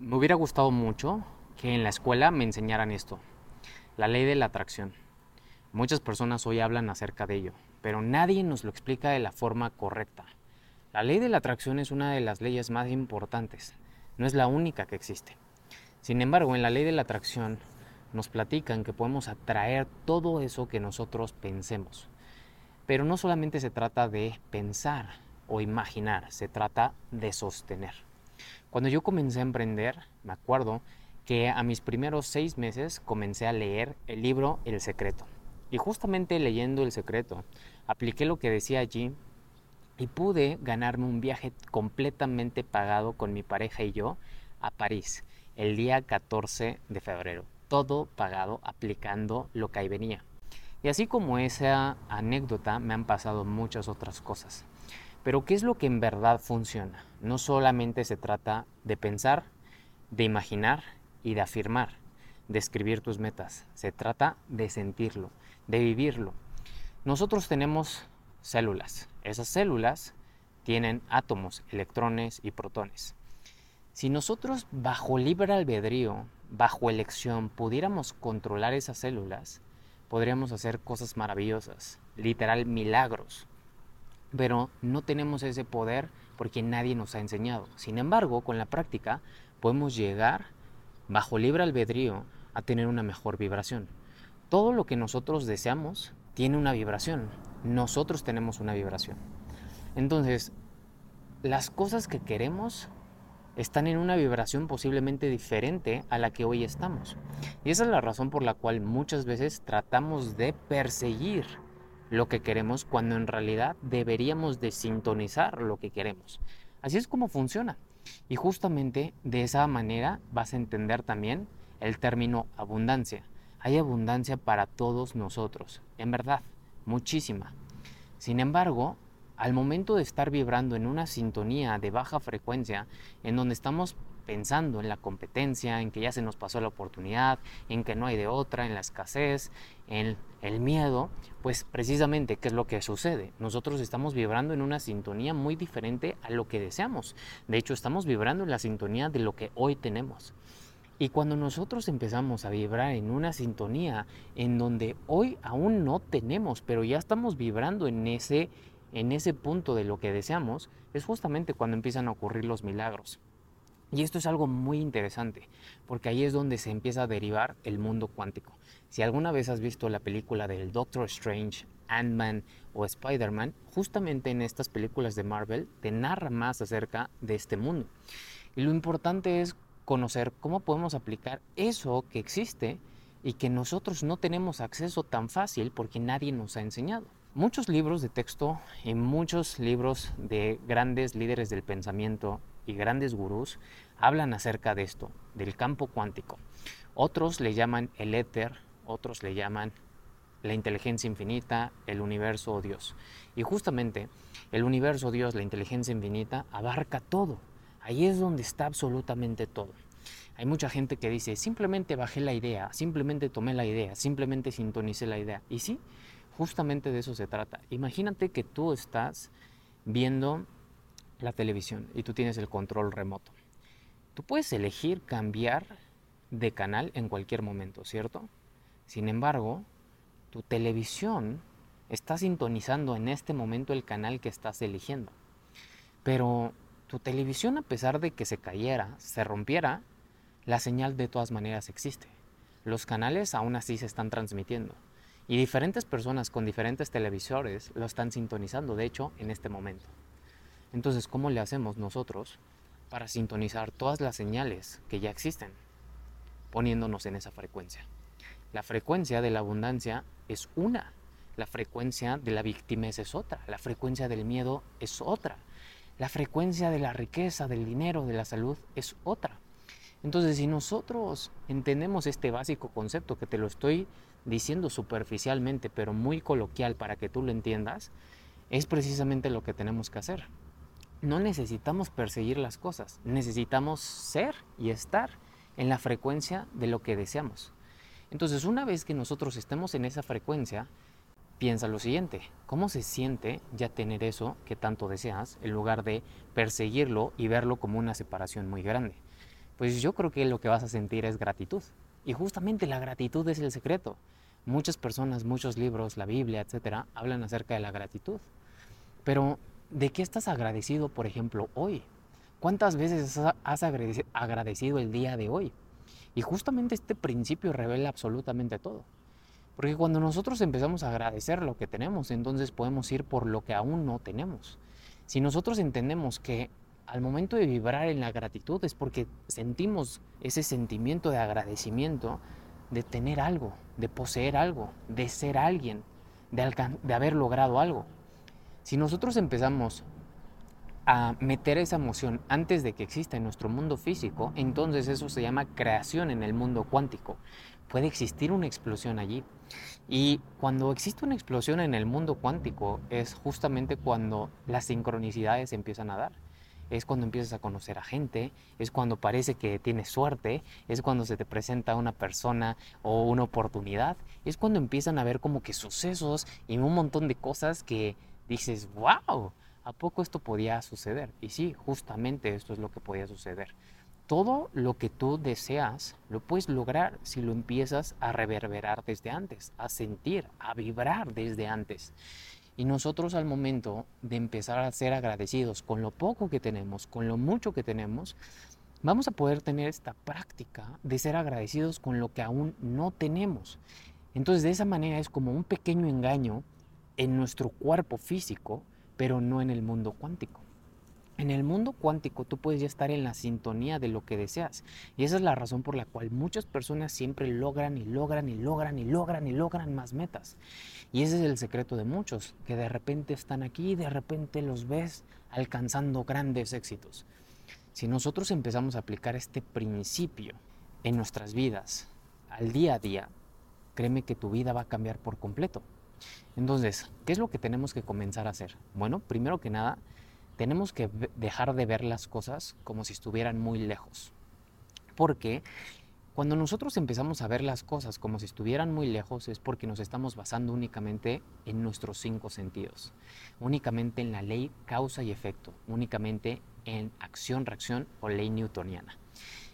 Me hubiera gustado mucho que en la escuela me enseñaran esto, la ley de la atracción. Muchas personas hoy hablan acerca de ello, pero nadie nos lo explica de la forma correcta. La ley de la atracción es una de las leyes más importantes, no es la única que existe. Sin embargo, en la ley de la atracción nos platican que podemos atraer todo eso que nosotros pensemos. Pero no solamente se trata de pensar o imaginar, se trata de sostener. Cuando yo comencé a emprender, me acuerdo que a mis primeros seis meses comencé a leer el libro El Secreto. Y justamente leyendo El Secreto, apliqué lo que decía allí y pude ganarme un viaje completamente pagado con mi pareja y yo a París el día 14 de febrero. Todo pagado aplicando lo que ahí venía. Y así como esa anécdota me han pasado muchas otras cosas. Pero ¿qué es lo que en verdad funciona? No solamente se trata de pensar, de imaginar y de afirmar, de escribir tus metas. Se trata de sentirlo, de vivirlo. Nosotros tenemos células. Esas células tienen átomos, electrones y protones. Si nosotros bajo libre albedrío, bajo elección, pudiéramos controlar esas células, podríamos hacer cosas maravillosas, literal milagros pero no tenemos ese poder porque nadie nos ha enseñado. Sin embargo, con la práctica podemos llegar bajo libre albedrío a tener una mejor vibración. Todo lo que nosotros deseamos tiene una vibración. Nosotros tenemos una vibración. Entonces, las cosas que queremos están en una vibración posiblemente diferente a la que hoy estamos. Y esa es la razón por la cual muchas veces tratamos de perseguir lo que queremos cuando en realidad deberíamos de sintonizar lo que queremos. Así es como funciona. Y justamente de esa manera vas a entender también el término abundancia. Hay abundancia para todos nosotros, en verdad, muchísima. Sin embargo, al momento de estar vibrando en una sintonía de baja frecuencia, en donde estamos pensando en la competencia, en que ya se nos pasó la oportunidad, en que no hay de otra, en la escasez, en el miedo, pues precisamente, ¿qué es lo que sucede? Nosotros estamos vibrando en una sintonía muy diferente a lo que deseamos. De hecho, estamos vibrando en la sintonía de lo que hoy tenemos. Y cuando nosotros empezamos a vibrar en una sintonía en donde hoy aún no tenemos, pero ya estamos vibrando en ese, en ese punto de lo que deseamos, es justamente cuando empiezan a ocurrir los milagros. Y esto es algo muy interesante, porque ahí es donde se empieza a derivar el mundo cuántico. Si alguna vez has visto la película del Doctor Strange, Ant-Man o Spider-Man, justamente en estas películas de Marvel te narra más acerca de este mundo. Y lo importante es conocer cómo podemos aplicar eso que existe y que nosotros no tenemos acceso tan fácil porque nadie nos ha enseñado. Muchos libros de texto y muchos libros de grandes líderes del pensamiento y grandes gurús hablan acerca de esto, del campo cuántico. Otros le llaman el éter, otros le llaman la inteligencia infinita, el universo o Dios. Y justamente el universo, Dios, la inteligencia infinita abarca todo. Ahí es donde está absolutamente todo. Hay mucha gente que dice, simplemente bajé la idea, simplemente tomé la idea, simplemente sintonicé la idea. Y sí, justamente de eso se trata. Imagínate que tú estás viendo la televisión y tú tienes el control remoto. Tú puedes elegir cambiar de canal en cualquier momento, ¿cierto? Sin embargo, tu televisión está sintonizando en este momento el canal que estás eligiendo. Pero tu televisión, a pesar de que se cayera, se rompiera, la señal de todas maneras existe. Los canales aún así se están transmitiendo. Y diferentes personas con diferentes televisores lo están sintonizando, de hecho, en este momento. Entonces, ¿cómo le hacemos nosotros para sintonizar todas las señales que ya existen? Poniéndonos en esa frecuencia. La frecuencia de la abundancia es una. La frecuencia de la víctima es otra. La frecuencia del miedo es otra. La frecuencia de la riqueza, del dinero, de la salud es otra. Entonces, si nosotros entendemos este básico concepto que te lo estoy diciendo superficialmente, pero muy coloquial para que tú lo entiendas, es precisamente lo que tenemos que hacer no necesitamos perseguir las cosas, necesitamos ser y estar en la frecuencia de lo que deseamos. Entonces, una vez que nosotros estemos en esa frecuencia, piensa lo siguiente, ¿cómo se siente ya tener eso que tanto deseas en lugar de perseguirlo y verlo como una separación muy grande? pues yo creo que lo que vas a sentir es gratitud. Y justamente la gratitud es el secreto. Muchas personas, muchos libros, la Biblia, etcétera, hablan acerca de la gratitud. Pero, ¿de qué estás agradecido, por ejemplo, hoy? ¿Cuántas veces has agradecido el día de hoy? Y justamente este principio revela absolutamente todo. Porque cuando nosotros empezamos a agradecer lo que tenemos, entonces podemos ir por lo que aún no tenemos. Si nosotros entendemos que al momento de vibrar en la gratitud es porque sentimos ese sentimiento de agradecimiento de tener algo, de poseer algo, de ser alguien, de, haber logrado algo. Si nosotros empezamos a meter esa emoción antes de que exista en nuestro mundo físico, entonces eso se llama creación en el mundo cuántico. Puede existir una explosión allí. Y cuando existe una explosión en el mundo cuántico es justamente cuando las sincronicidades empiezan a dar. Es cuando empiezas a conocer a gente, es cuando parece que tienes suerte, es cuando se te presenta una persona o una oportunidad, es cuando empiezan a ver como que sucesos y un montón de cosas que dices, wow, ¿A poco esto podía suceder? Y sí, justamente esto es lo que podía suceder. Todo lo que tú deseas lo puedes lograr si lo empiezas a reverberar desde antes, a sentir, a vibrar desde antes. Y nosotros al momento de empezar a ser agradecidos con lo poco que tenemos, con lo mucho que tenemos, vamos a poder tener esta práctica de ser agradecidos con lo que aún no tenemos. Entonces de esa manera es como un pequeño engaño en nuestro cuerpo físico pero no en el mundo cuántico. En el mundo cuántico tú puedes ya estar en la sintonía de lo que deseas. Y esa es la razón por la cual muchas personas siempre logran y logran y logran y logran y logran más metas. Y ese es el secreto de muchos, que de repente están aquí y de repente los ves alcanzando grandes éxitos. Si nosotros empezamos a aplicar este principio en nuestras vidas, al día a día, créeme que tu vida va a cambiar por completo. Entonces, ¿qué es lo que tenemos que comenzar a hacer? Bueno, primero que nada, tenemos que dejar de ver las cosas como si estuvieran muy lejos. Porque cuando nosotros empezamos a ver las cosas como si estuvieran muy lejos es porque nos estamos basando únicamente en nuestros cinco sentidos, únicamente en la ley causa y efecto, únicamente en acción-reacción o ley newtoniana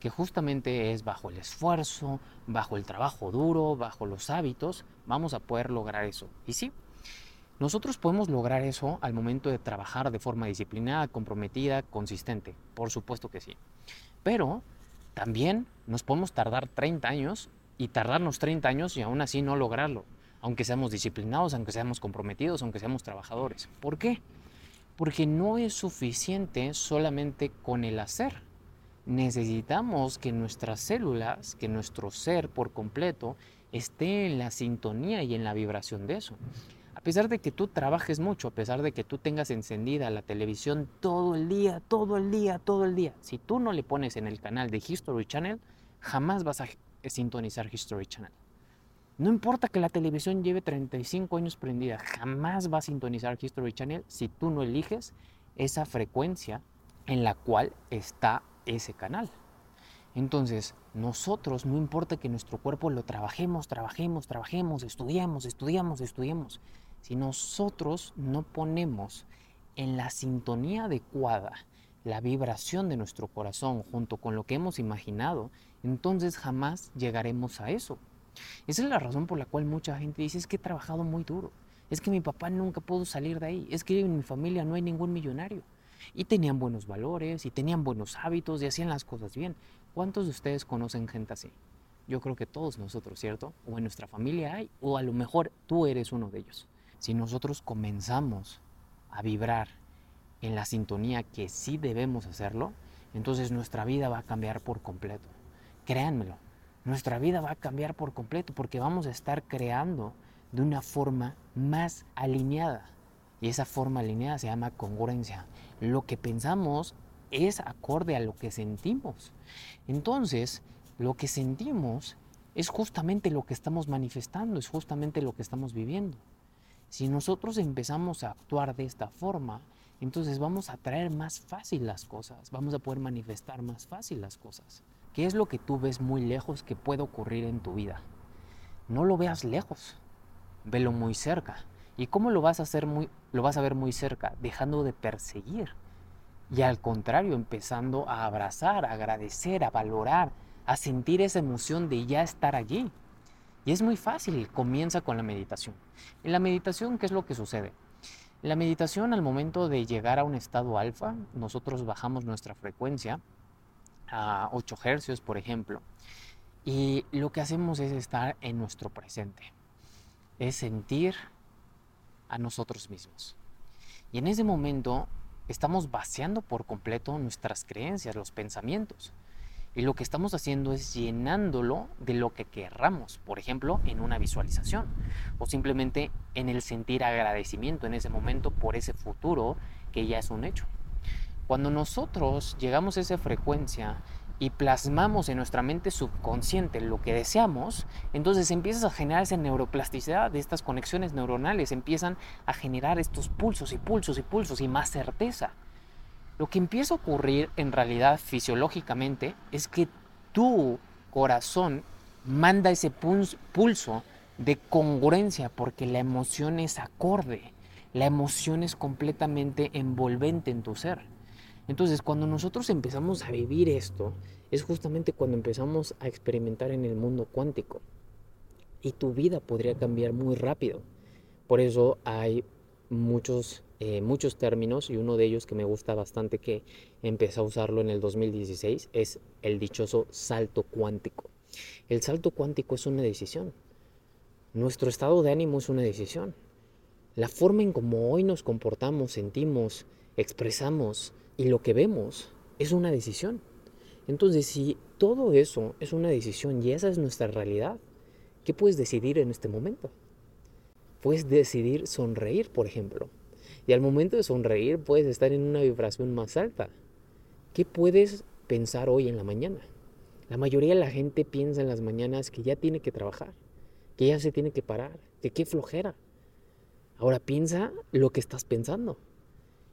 que justamente es bajo el esfuerzo, bajo el trabajo duro, bajo los hábitos, vamos a poder lograr eso. Y sí, nosotros podemos lograr eso al momento de trabajar de forma disciplinada, comprometida, consistente. Por supuesto que sí. Pero también nos podemos tardar 30 años y tardarnos 30 años y aún así no lograrlo. Aunque seamos disciplinados, aunque seamos comprometidos, aunque seamos trabajadores. ¿Por qué? Porque no es suficiente solamente con el hacer necesitamos que nuestras células, que nuestro ser por completo, esté en la sintonía y en la vibración de eso. A pesar de que tú trabajes mucho, a pesar de que tú tengas encendida la televisión todo el día, todo el día, todo el día, si tú no le pones en el canal de History Channel, jamás vas a sintonizar History Channel. No importa que la televisión lleve 35 años prendida, jamás va a sintonizar History Channel si tú no eliges esa frecuencia en la cual está ese canal. Entonces, nosotros, no importa que nuestro cuerpo lo trabajemos, trabajemos, trabajemos, estudiamos, estudiamos, estudiemos, si nosotros no ponemos en la sintonía adecuada la vibración de nuestro corazón junto con lo que hemos imaginado, entonces jamás llegaremos a eso. Esa es la razón por la cual mucha gente dice, es que he trabajado muy duro, es que mi papá nunca pudo salir de ahí, es que en mi familia no hay ningún millonario y tenían buenos valores y tenían buenos hábitos y hacían las cosas bien. ¿Cuántos de ustedes conocen gente así? Yo creo que todos nosotros, ¿cierto? O en nuestra familia hay, o a lo mejor tú eres uno de ellos. Si nosotros comenzamos a vibrar en la sintonía que sí debemos hacerlo, entonces nuestra vida va a cambiar por completo. Créanmelo, nuestra vida va a cambiar por completo porque vamos a estar creando de una forma más alineada. Y esa forma alineada se llama congruencia. Lo que pensamos es acorde a lo que sentimos. Entonces, lo que sentimos es justamente lo que estamos manifestando, es justamente lo que estamos viviendo. Si nosotros empezamos a actuar de esta forma, entonces vamos a traer más fácil las cosas, vamos a poder manifestar más fácil las cosas. ¿Qué es lo que tú ves muy lejos que puede ocurrir en tu vida? No lo veas lejos, velo muy cerca. ¿Y cómo lo vas a hacer muy lo vas a ver muy cerca, dejando de perseguir y al contrario, empezando a abrazar, a agradecer, a valorar, a sentir esa emoción de ya estar allí. Y es muy fácil, comienza con la meditación. En la meditación, ¿qué es lo que sucede? En la meditación, al momento de llegar a un estado alfa, nosotros bajamos nuestra frecuencia a 8 hercios, por ejemplo, y lo que hacemos es estar en nuestro presente, es sentir a nosotros mismos. Y en ese momento estamos vaciando por completo nuestras creencias, los pensamientos. Y lo que estamos haciendo es llenándolo de lo que querramos, por ejemplo, en una visualización o simplemente en el sentir agradecimiento en ese momento por ese futuro que ya es un hecho. Cuando nosotros llegamos a esa frecuencia y plasmamos en nuestra mente subconsciente lo que deseamos, entonces empiezas a generar esa neuroplasticidad de estas conexiones neuronales, empiezan a generar estos pulsos y pulsos y pulsos y más certeza. Lo que empieza a ocurrir en realidad fisiológicamente es que tu corazón manda ese pulso de congruencia porque la emoción es acorde, la emoción es completamente envolvente en tu ser. Entonces, cuando nosotros empezamos a vivir esto, es justamente cuando empezamos a experimentar en el mundo cuántico. Y tu vida podría cambiar muy rápido. Por eso hay muchos, eh, muchos términos y uno de ellos que me gusta bastante que empecé a usarlo en el 2016 es el dichoso salto cuántico. El salto cuántico es una decisión. Nuestro estado de ánimo es una decisión. La forma en cómo hoy nos comportamos, sentimos, expresamos, y lo que vemos es una decisión. Entonces, si todo eso es una decisión y esa es nuestra realidad, ¿qué puedes decidir en este momento? Puedes decidir sonreír, por ejemplo. Y al momento de sonreír puedes estar en una vibración más alta. ¿Qué puedes pensar hoy en la mañana? La mayoría de la gente piensa en las mañanas que ya tiene que trabajar, que ya se tiene que parar, que qué flojera. Ahora piensa lo que estás pensando.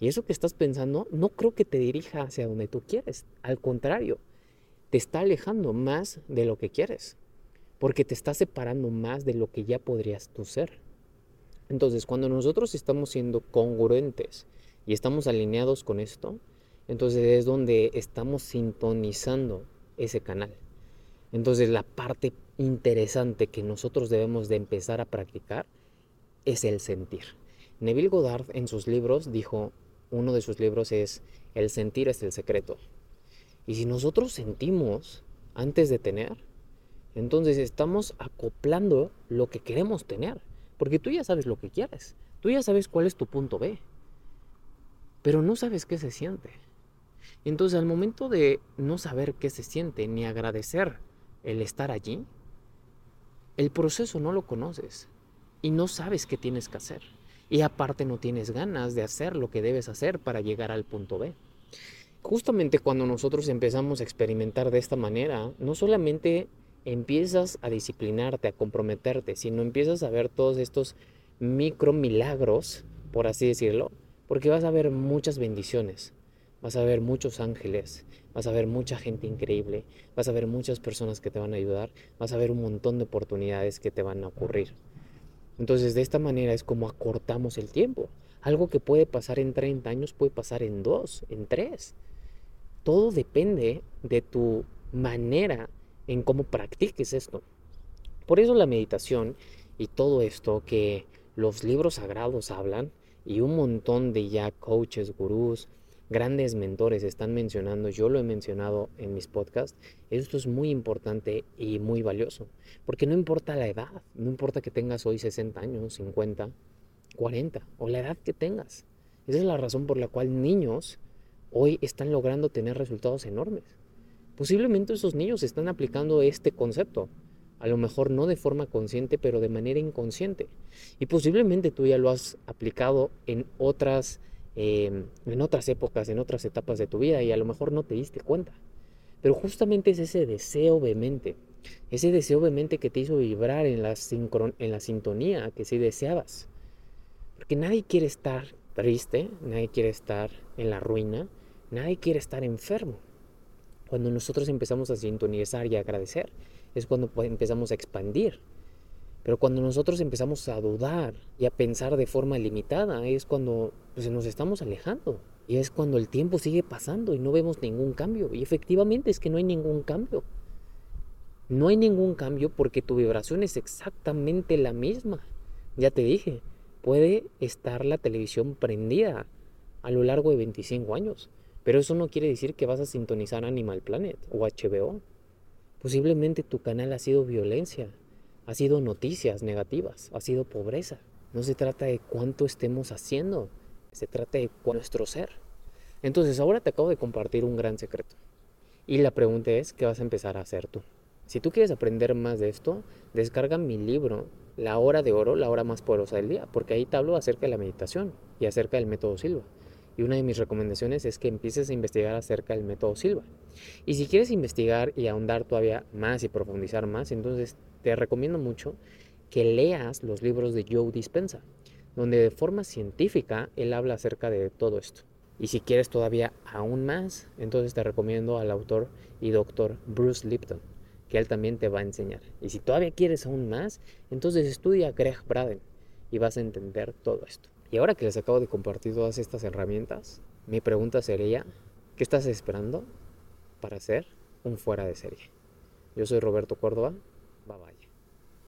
Y eso que estás pensando no creo que te dirija hacia donde tú quieres. Al contrario, te está alejando más de lo que quieres. Porque te está separando más de lo que ya podrías tú ser. Entonces, cuando nosotros estamos siendo congruentes y estamos alineados con esto, entonces es donde estamos sintonizando ese canal. Entonces, la parte interesante que nosotros debemos de empezar a practicar es el sentir. Neville Goddard en sus libros dijo, uno de sus libros es El sentir es el secreto. Y si nosotros sentimos antes de tener, entonces estamos acoplando lo que queremos tener. Porque tú ya sabes lo que quieres. Tú ya sabes cuál es tu punto B. Pero no sabes qué se siente. Entonces al momento de no saber qué se siente ni agradecer el estar allí, el proceso no lo conoces y no sabes qué tienes que hacer y aparte no tienes ganas de hacer lo que debes hacer para llegar al punto B. Justamente cuando nosotros empezamos a experimentar de esta manera, no solamente empiezas a disciplinarte, a comprometerte, sino empiezas a ver todos estos micro milagros, por así decirlo, porque vas a ver muchas bendiciones, vas a ver muchos ángeles, vas a ver mucha gente increíble, vas a ver muchas personas que te van a ayudar, vas a ver un montón de oportunidades que te van a ocurrir. Entonces de esta manera es como acortamos el tiempo. Algo que puede pasar en 30 años puede pasar en 2, en 3. Todo depende de tu manera en cómo practiques esto. Por eso la meditación y todo esto que los libros sagrados hablan y un montón de ya coaches, gurús, grandes mentores están mencionando, yo lo he mencionado en mis podcasts, esto es muy importante y muy valioso, porque no importa la edad, no importa que tengas hoy 60 años, 50, 40 o la edad que tengas. Esa es la razón por la cual niños hoy están logrando tener resultados enormes. Posiblemente esos niños están aplicando este concepto, a lo mejor no de forma consciente, pero de manera inconsciente. Y posiblemente tú ya lo has aplicado en otras Em, en otras épocas, en otras etapas de tu vida y a lo mejor no te diste cuenta. Pero justamente es ese deseo vehemente, ese deseo vehemente que te hizo vibrar en la, en la sintonía que sí deseabas. Porque nadie quiere estar triste, nadie quiere estar en la ruina, nadie quiere estar enfermo. Cuando nosotros empezamos a sintonizar y agradecer, es cuando empezamos a expandir. Pero cuando nosotros empezamos a dudar y a pensar de forma limitada, es cuando pues, nos estamos alejando. Y es cuando el tiempo sigue pasando y no vemos ningún cambio. Y efectivamente es que no hay ningún cambio. No hay ningún cambio porque tu vibración es exactamente la misma. Ya te dije, puede estar la televisión prendida a lo largo de 25 años. Pero eso no quiere decir que vas a sintonizar Animal Planet o HBO. Posiblemente tu canal ha sido violencia, ha sido noticias negativas, ha sido pobreza. No se trata de cuánto estemos haciendo, se trata de nuestro ser. Entonces ahora te acabo de compartir un gran secreto. Y la pregunta es, ¿qué vas a empezar a hacer tú? Si tú quieres aprender más de esto, descarga mi libro, La hora de oro, la hora más poderosa del día, porque ahí te hablo acerca de la meditación y acerca del método Silva. Y una de mis recomendaciones es que empieces a investigar acerca del método Silva. Y si quieres investigar y ahondar todavía más y profundizar más, entonces te recomiendo mucho que leas los libros de Joe Dispensa, donde de forma científica él habla acerca de todo esto. Y si quieres todavía aún más, entonces te recomiendo al autor y doctor Bruce Lipton, que él también te va a enseñar. Y si todavía quieres aún más, entonces estudia Greg Braden y vas a entender todo esto. Y ahora que les acabo de compartir todas estas herramientas, mi pregunta sería, ¿qué estás esperando para ser un fuera de serie? Yo soy Roberto Córdoba.